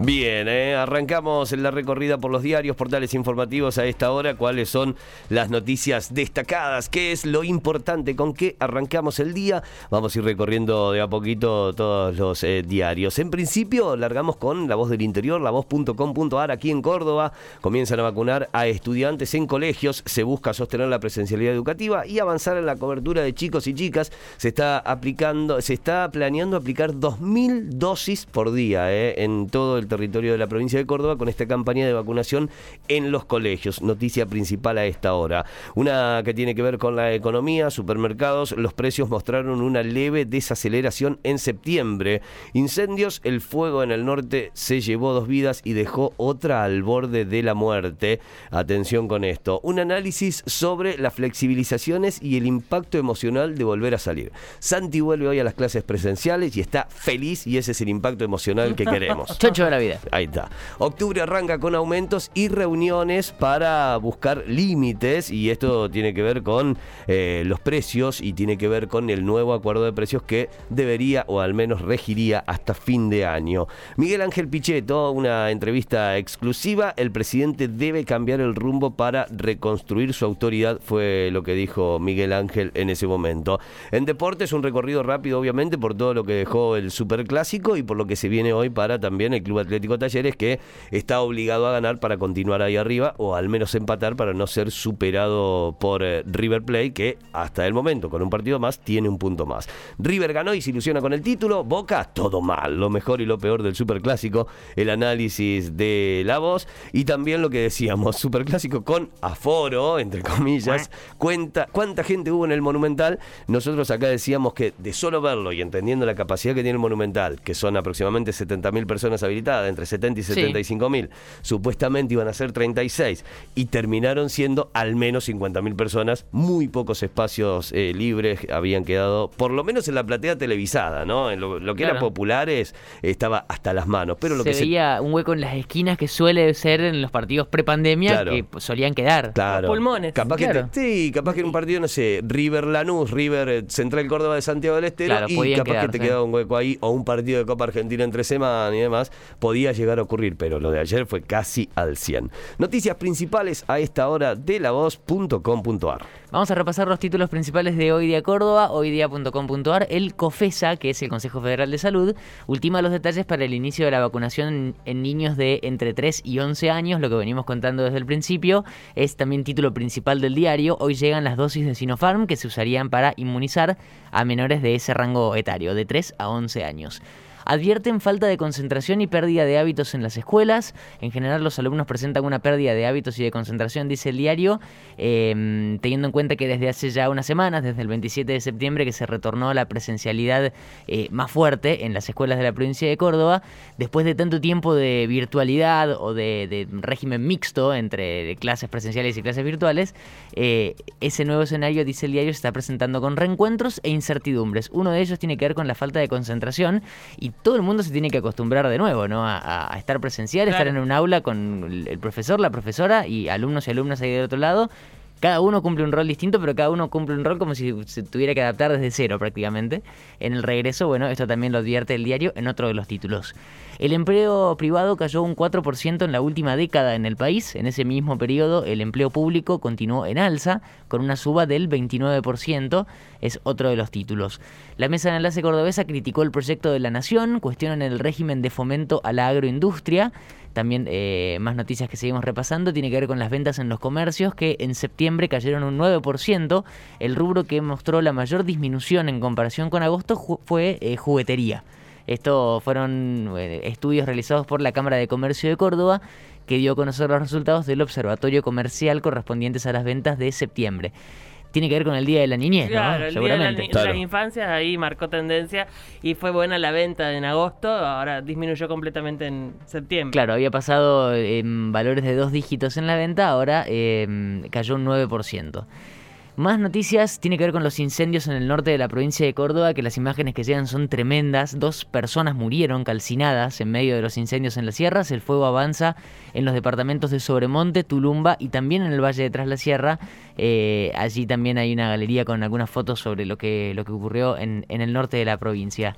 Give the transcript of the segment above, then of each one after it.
Bien, eh, arrancamos la recorrida por los diarios, portales informativos a esta hora. ¿Cuáles son las noticias destacadas? ¿Qué es lo importante? ¿Con qué arrancamos el día? Vamos a ir recorriendo de a poquito todos los eh, diarios. En principio, largamos con La Voz del Interior, lavoz.com.ar aquí en Córdoba. Comienzan a vacunar a estudiantes en colegios. Se busca sostener la presencialidad educativa y avanzar en la cobertura de chicos y chicas. Se está aplicando, se está planeando aplicar 2.000 dosis por día eh, en todo el territorio de la provincia de Córdoba con esta campaña de vacunación en los colegios. Noticia principal a esta hora. Una que tiene que ver con la economía, supermercados, los precios mostraron una leve desaceleración en septiembre. Incendios, el fuego en el norte se llevó dos vidas y dejó otra al borde de la muerte. Atención con esto. Un análisis sobre las flexibilizaciones y el impacto emocional de volver a salir. Santi vuelve hoy a las clases presenciales y está feliz y ese es el impacto emocional que queremos. vida. Ahí está. Octubre arranca con aumentos y reuniones para buscar límites y esto tiene que ver con eh, los precios y tiene que ver con el nuevo acuerdo de precios que debería o al menos regiría hasta fin de año. Miguel Ángel Pichetto, una entrevista exclusiva, el presidente debe cambiar el rumbo para reconstruir su autoridad, fue lo que dijo Miguel Ángel en ese momento. En deportes un recorrido rápido obviamente por todo lo que dejó el superclásico y por lo que se viene hoy para también el Club Atlético Talleres que está obligado a ganar para continuar ahí arriba o al menos empatar para no ser superado por eh, River Plate que hasta el momento con un partido más tiene un punto más. River ganó y se ilusiona con el título, Boca todo mal, lo mejor y lo peor del Superclásico, el análisis de la voz y también lo que decíamos, Superclásico con aforo, entre comillas, cuenta cuánta gente hubo en el Monumental. Nosotros acá decíamos que de solo verlo y entendiendo la capacidad que tiene el Monumental, que son aproximadamente 70.000 personas habilitadas, entre 70 y 75 mil, supuestamente iban a ser 36 y terminaron siendo al menos 50 mil personas, muy pocos espacios eh, libres habían quedado, por lo menos en la platea televisada, ¿no? En lo, lo que era Claro. populares estaba hasta las manos, pero lo se que se veía un hueco en las esquinas que suele ser en los partidos prepandemia Claro. que solían quedar. Claro. pulmones. Capaz que te- sí, capaz que era un partido, no sé, River Lanús, River eh, Central Córdoba de Santiago del Estero, Claro, y capaz que te quedarse. quedaba un hueco ahí, o un partido de Copa Argentina entre semana y demás, podía llegar a ocurrir, pero lo de ayer fue casi al 100. Noticias principales a esta hora de lavoz.com.ar. Vamos a repasar los títulos principales de Hoy Día Córdoba, hoydía.com.ar. El COFESA, que es el Consejo Federal de Salud, ultima los detalles para el inicio de la vacunación en niños de entre 3 y 11 años, lo que venimos contando desde el principio. Es también título principal del diario. Hoy llegan las dosis de Sinopharm que se usarían para inmunizar a menores de ese rango etario, de 3 a 11 años. Advierten falta de concentración y pérdida de hábitos en las escuelas. En general, los alumnos presentan una pérdida de hábitos y de concentración, dice el diario, eh, teniendo en cuenta que desde hace ya unas semanas, desde el 27 de septiembre, que se retornó la presencialidad eh, más fuerte en las escuelas de la provincia de Córdoba, después de tanto tiempo de virtualidad o de, de régimen mixto entre clases presenciales y clases virtuales, eh, ese nuevo escenario, dice el diario, se está presentando con reencuentros e incertidumbres. Uno de ellos tiene que ver con la falta de concentración y todo el mundo se tiene que acostumbrar de nuevo, ¿no? A, a estar presencial, estar en un aula con el el profesor, la profesora y alumnos y alumnas ahí del otro lado. Cada uno cumple un rol distinto, pero cada uno cumple un rol como si se tuviera que adaptar desde cero prácticamente. En el regreso, bueno, esto también lo advierte el diario en otro de los títulos. El empleo privado cayó un 4% en la última década en el país. En ese mismo periodo, el empleo público continuó en alza, con una suba del 29%. Es otro de los títulos. La mesa de enlace cordobesa criticó el proyecto de la Nación, cuestionan el régimen de fomento a la agroindustria. También eh, más noticias que seguimos repasando tiene que ver con las ventas en los comercios que en septiembre cayeron un 9%. El rubro que mostró la mayor disminución en comparación con agosto fue eh, juguetería. Estos fueron eh, estudios realizados por la Cámara de Comercio de Córdoba que dio a conocer los resultados del observatorio comercial correspondientes a las ventas de septiembre. Tiene que ver con el Día de la Niñez, ¿no? Claro, el día de, la Seguramente. Claro. las infancias ahí marcó tendencia y fue buena la venta en agosto, ahora disminuyó completamente en septiembre. Claro, había pasado en valores de dos dígitos en la venta, ahora eh, cayó un 9%. Más noticias tiene que ver con los incendios en el norte de la provincia de Córdoba, que las imágenes que llegan son tremendas. Dos personas murieron calcinadas en medio de los incendios en las sierras. El fuego avanza en los departamentos de Sobremonte, Tulumba y también en el Valle de Tras la Sierra. Eh, allí también hay una galería con algunas fotos sobre lo que, lo que ocurrió en, en el norte de la provincia.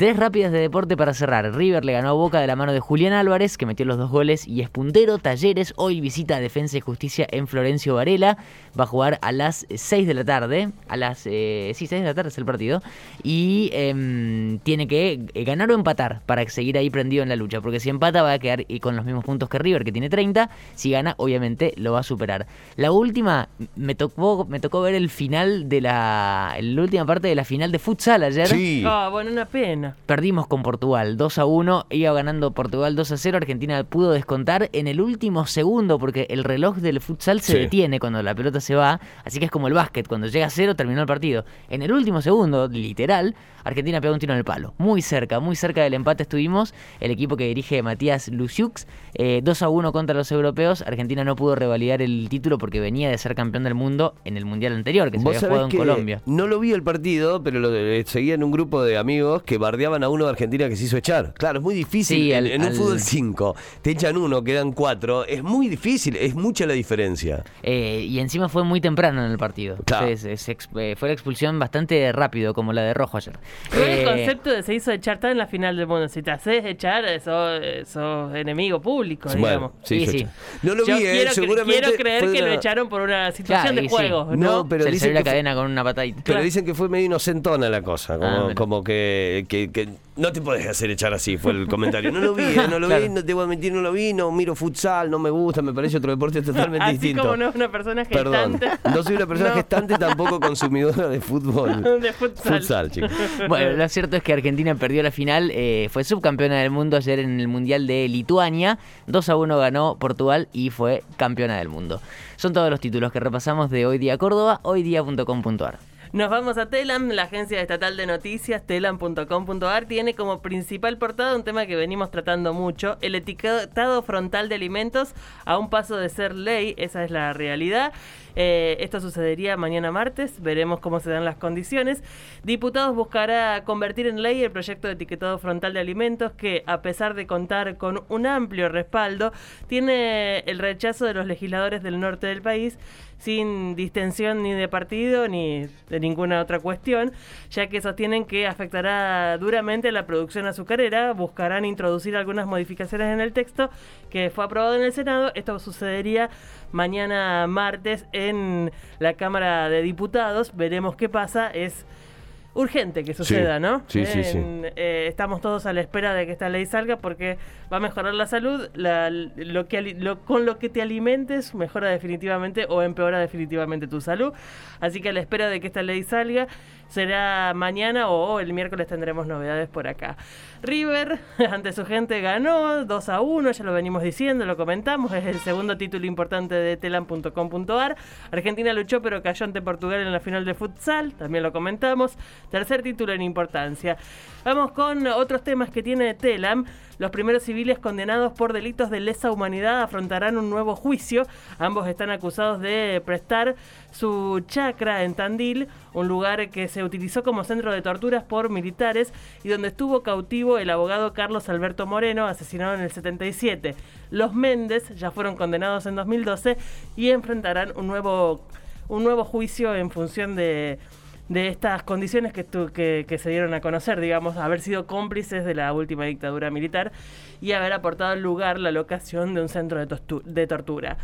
Tres rápidas de deporte para cerrar. River le ganó a Boca de la mano de Julián Álvarez, que metió los dos goles y es puntero. Talleres hoy visita a Defensa y Justicia en Florencio Varela. Va a jugar a las 6 de la tarde. A las eh, sí, 6 de la tarde es el partido. Y em, tiene que eh, ganar o empatar para seguir ahí prendido en la lucha. Porque si empata va a quedar y con los mismos puntos que River, que tiene 30. Si gana, obviamente lo va a superar. La última, me tocó, me tocó ver el final de la. La última parte de la final de futsal ayer. Sí. Ah, bueno, una pena. Perdimos con Portugal 2 a 1, iba ganando Portugal 2 a 0, Argentina pudo descontar en el último segundo porque el reloj del futsal se Sí. detiene cuando la pelota se va, así que es como el básquet, cuando llega a cero terminó el partido. En el último segundo, literal, Argentina pegó un tiro en el palo, muy cerca, muy cerca del empate estuvimos, el equipo que dirige Matías Luciux, eh, 2 a 1 contra los europeos, Argentina no pudo revalidar el título porque venía de ser campeón del mundo en el mundial anterior que se había jugado en Colombia. no lo vi el partido, pero lo de- seguía en un grupo de amigos que bardeaban a uno de Argentina que se hizo echar. Claro, es muy difícil. Sí, en, al- en un al- fútbol 5, te echan uno, quedan cuatro. Es muy difícil, es mucha la diferencia. Eh, y encima fue muy temprano en el partido. Claro. Entonces, se ex- eh, fue la expulsión bastante rápido, como la de Rojo ayer. Igual Eh, el concepto de se hizo echar está en la final del mundo. Si te haces echar, sos, sos enemigo público, digamos. Sí, Sí, sí. No lo Yo vi, eh, quiero, cre- seguramente. quiero creer que lo echaron por una situación Claro, de sí. juego, ¿no? No, pero se le dicen salió la que fue- cadena con una patadita. Pero dicen que fue medio inocentona la cosa, como, Ah, como que, que- que no te podés hacer echar así, fue el comentario. No lo vi, eh, no lo Claro. vi, no te voy a mentir, no lo vi, no miro futsal, no me gusta, me parece otro deporte totalmente Así distinto. como no es una persona Perdón, gestante. no soy una persona No. gestante, tampoco consumidora de fútbol. De futsal. Futsal, chicos. Bueno, lo cierto es que Argentina perdió la final, eh, fue subcampeona del mundo ayer en el Mundial de Lituania, 2 a 1 ganó Portugal y fue campeona del mundo. Son todos los títulos que repasamos de Hoy Día Córdoba, hoydía.com.ar. Nos vamos a Telam, la agencia estatal de noticias, telam.com.ar, tiene como principal portada un tema que venimos tratando mucho, el etiquetado frontal de alimentos a un paso de ser ley, esa es la realidad. Eh, esto sucedería mañana martes, veremos cómo se dan las condiciones. Diputados buscará convertir en ley el proyecto de etiquetado frontal de alimentos que, a pesar de contar con un amplio respaldo, tiene el rechazo de los legisladores del norte del país sin distensión ni de partido ni de ninguna otra cuestión, ya que sostienen que afectará duramente la producción azucarera, buscarán introducir algunas modificaciones en el texto que fue aprobado en el Senado. Esto sucedería mañana martes en la Cámara de Diputados. Veremos qué pasa. Es urgente que suceda, ¿no? sí, sí, sí. Eh, estamos todos a la espera de que esta ley salga porque va a mejorar la salud. La- lo que, lo- con lo que te alimentes mejora definitivamente o empeora definitivamente tu salud. Así que a la espera de que esta ley salga será mañana o el miércoles tendremos novedades por acá. River ante su gente ganó 2 a 1, ya lo venimos diciendo, lo comentamos, es el segundo título importante de telam.com.ar. Argentina luchó pero cayó ante Portugal en la final de futsal, también lo comentamos. Tercer título en importancia. Vamos con otros temas que tiene Telam. Los primeros civiles condenados por delitos de lesa humanidad afrontarán un nuevo juicio. Ambos están acusados de prestar su chacra en Tandil, un lugar que se utilizó como centro de torturas por militares y donde estuvo cautivo el abogado Carlos Alberto Moreno, asesinado en el 77. Los Méndez ya fueron condenados en 2012 y enfrentarán un nuevo, un nuevo juicio en función de de estas condiciones que, que, se dieron a conocer, digamos, haber sido cómplices de la última dictadura militar y haber aportado al lugar la locación de un centro de tortura.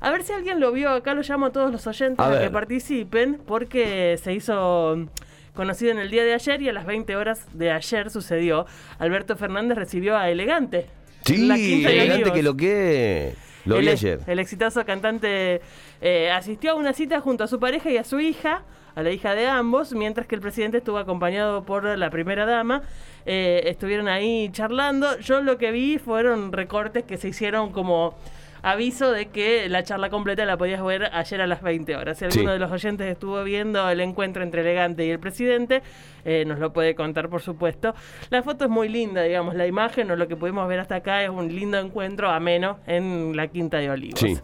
A ver si alguien lo vio, acá lo llamo a todos los oyentes A a, que participen, porque se hizo conocido en el día de ayer y a las 20 horas de ayer sucedió. Alberto Fernández recibió a Elegante. Sí, elegante que lo que. Lo vi el, ayer. el exitoso cantante eh, asistió a una cita junto a su pareja y a su hija, a la hija de ambos, mientras que el presidente estuvo acompañado por la primera dama. Eh, estuvieron ahí charlando. Yo lo que vi fueron recortes que se hicieron como aviso de que la charla completa la podías ver ayer a las 20 horas. Si alguno Sí. de los oyentes estuvo viendo el encuentro entre Elegante y el presidente, eh, nos lo puede contar, por supuesto. La foto es muy linda, digamos, la imagen o lo que pudimos ver hasta acá es un lindo encuentro ameno en la Quinta de Olivos. Sí.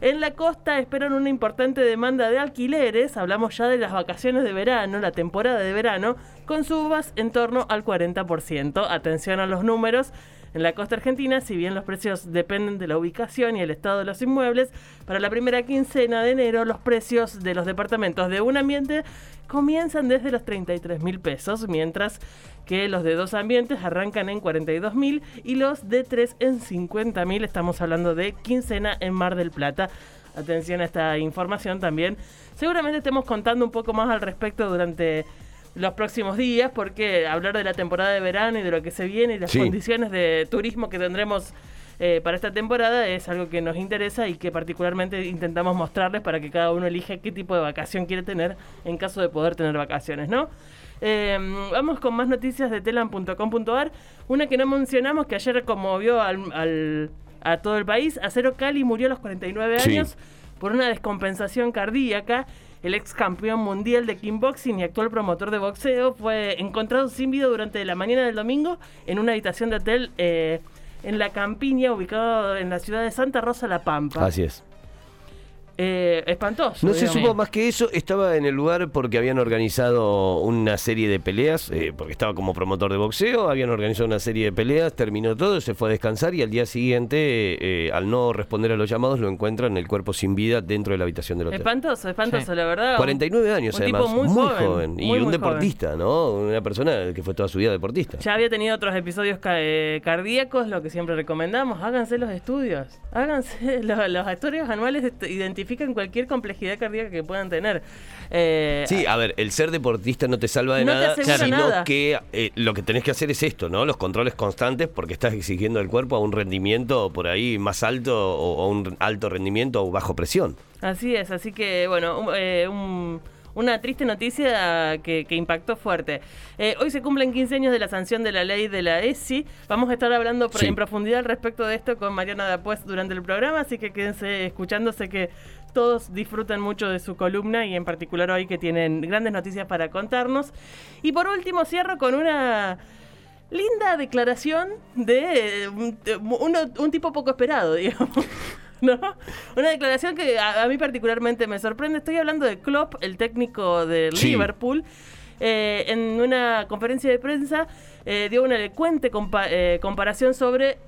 En la costa esperan una importante demanda de alquileres, hablamos ya de las vacaciones de verano, la temporada de verano, con subas en torno al 40%. Atención a los números. En la costa argentina, si bien los precios dependen de la ubicación y el estado de los inmuebles, para la primera quincena de enero los precios de los departamentos de un ambiente comienzan desde los 33 mil pesos, mientras que los de dos ambientes arrancan en 42 mil y los de tres en 50 mil. Estamos hablando de quincena en Mar del Plata. Atención a esta información también. Seguramente estemos contando un poco más al respecto durante los próximos días, porque hablar de la temporada de verano y de lo que se viene y las Sí. condiciones de turismo que tendremos eh, para esta temporada es algo que nos interesa y que particularmente intentamos mostrarles para que cada uno elija qué tipo de vacación quiere tener en caso de poder tener vacaciones, ¿no? Eh, vamos con más noticias de telan.com.ar. Una que no mencionamos que ayer conmovió al, al- a todo el país. Acero Cali murió a los 49 Sí. años por una descompensación cardíaca. El ex campeón mundial de kickboxing y actual promotor de boxeo fue encontrado sin vida durante la mañana del domingo en una habitación de hotel eh, en la Campiña, ubicado en la ciudad de Santa Rosa, La Pampa. Así es. Eh, espantoso. No se supo más que eso, estaba en el lugar porque habían organizado una serie de peleas, eh, porque estaba como promotor de boxeo, habían organizado una serie de peleas, terminó todo, se fue a descansar y al día siguiente, eh, al no responder a los llamados, lo encuentran el cuerpo sin vida dentro de la habitación del hotel. Espantoso, espantoso, Sí. la verdad. 49 años un además, tipo muy joven, y muy, un muy deportista, ¿no? Una persona que fue toda su vida deportista. Ya había tenido otros episodios ca- eh, cardíacos, lo que siempre recomendamos. Háganse los estudios. Háganse los, los estudios anuales, est- identifican cualquier complejidad cardíaca que puedan tener. Eh, Sí, a ver, el ser deportista no te salva de No nada, sino nada. que eh, lo que tenés que hacer es esto, ¿no? Los controles constantes porque estás exigiendo al cuerpo a un rendimiento por ahí más alto o, o un alto rendimiento o bajo presión. Así es, así que bueno, un- eh, un- una triste noticia que, que impactó fuerte. Eh, hoy se cumplen 15 años de la sanción de la ley de la ESI. Vamos a estar hablando Sí. en profundidad al respecto de esto con Mariana Dapuez durante el programa, así que quédense escuchando. Sé que todos disfrutan mucho de su columna y en particular hoy que tienen grandes noticias para contarnos. Y por último cierro con una linda declaración de eh, un, un tipo poco esperado, digamos. ¿No? Una declaración que a, a mí particularmente me sorprende. Estoy hablando de Klopp, el técnico de Sí. Liverpool. Eh, en una conferencia de prensa eh, dio una elocuente compa- eh, comparación sobre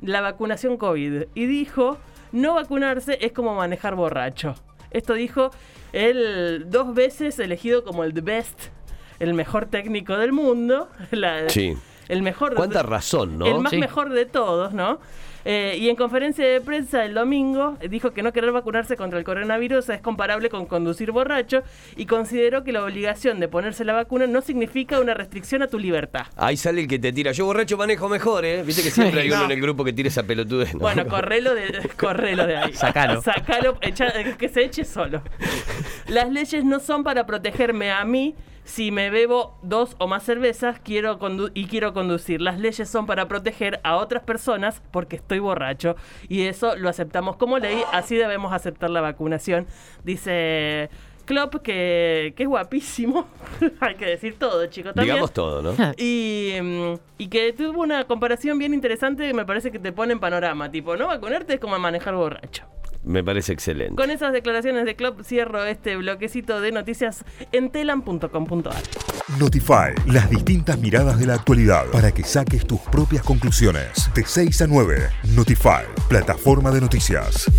la vacunación COVID y dijo, no vacunarse es como manejar borracho. Esto dijo él dos veces elegido como el best, el mejor técnico del mundo. la- Sí. El mejor Cuánta razón, ¿no? el más Sí. mejor de todos, ¿no? Eh, y en conferencia de prensa el domingo eh, dijo que no querer vacunarse contra el coronavirus es comparable con conducir borracho y consideró que la obligación de ponerse la vacuna no significa una restricción a tu libertad. Ahí sale el que te tira. Yo borracho manejo mejor, ¿eh? Viste que siempre hay uno No. en el grupo que tira esa pelotudez. ¿no? Bueno, correlo de, correlo de ahí. Sacalo. Sacalo, echa- eh, que se eche solo. Las leyes no son para protegerme a mí. Si me bebo dos o más cervezas quiero y quiero conducir. Las leyes son para proteger a otras personas porque estoy borracho. Y eso lo aceptamos como ley. Así debemos aceptar la vacunación. Dice Klopp que, que es guapísimo. Hay que decir todo, chicos. También. Digamos todo, ¿no? Y, mm, y que tuvo una comparación bien interesante que me parece que te pone en panorama. Tipo, no vacunarte es como manejar borracho. Me parece excelente. Con esas declaraciones de Klopp cierro este bloquecito de noticias en telam.com.ar. Notify, las distintas miradas de la actualidad para que saques tus propias conclusiones. De 6 a 9, Notify, plataforma de noticias.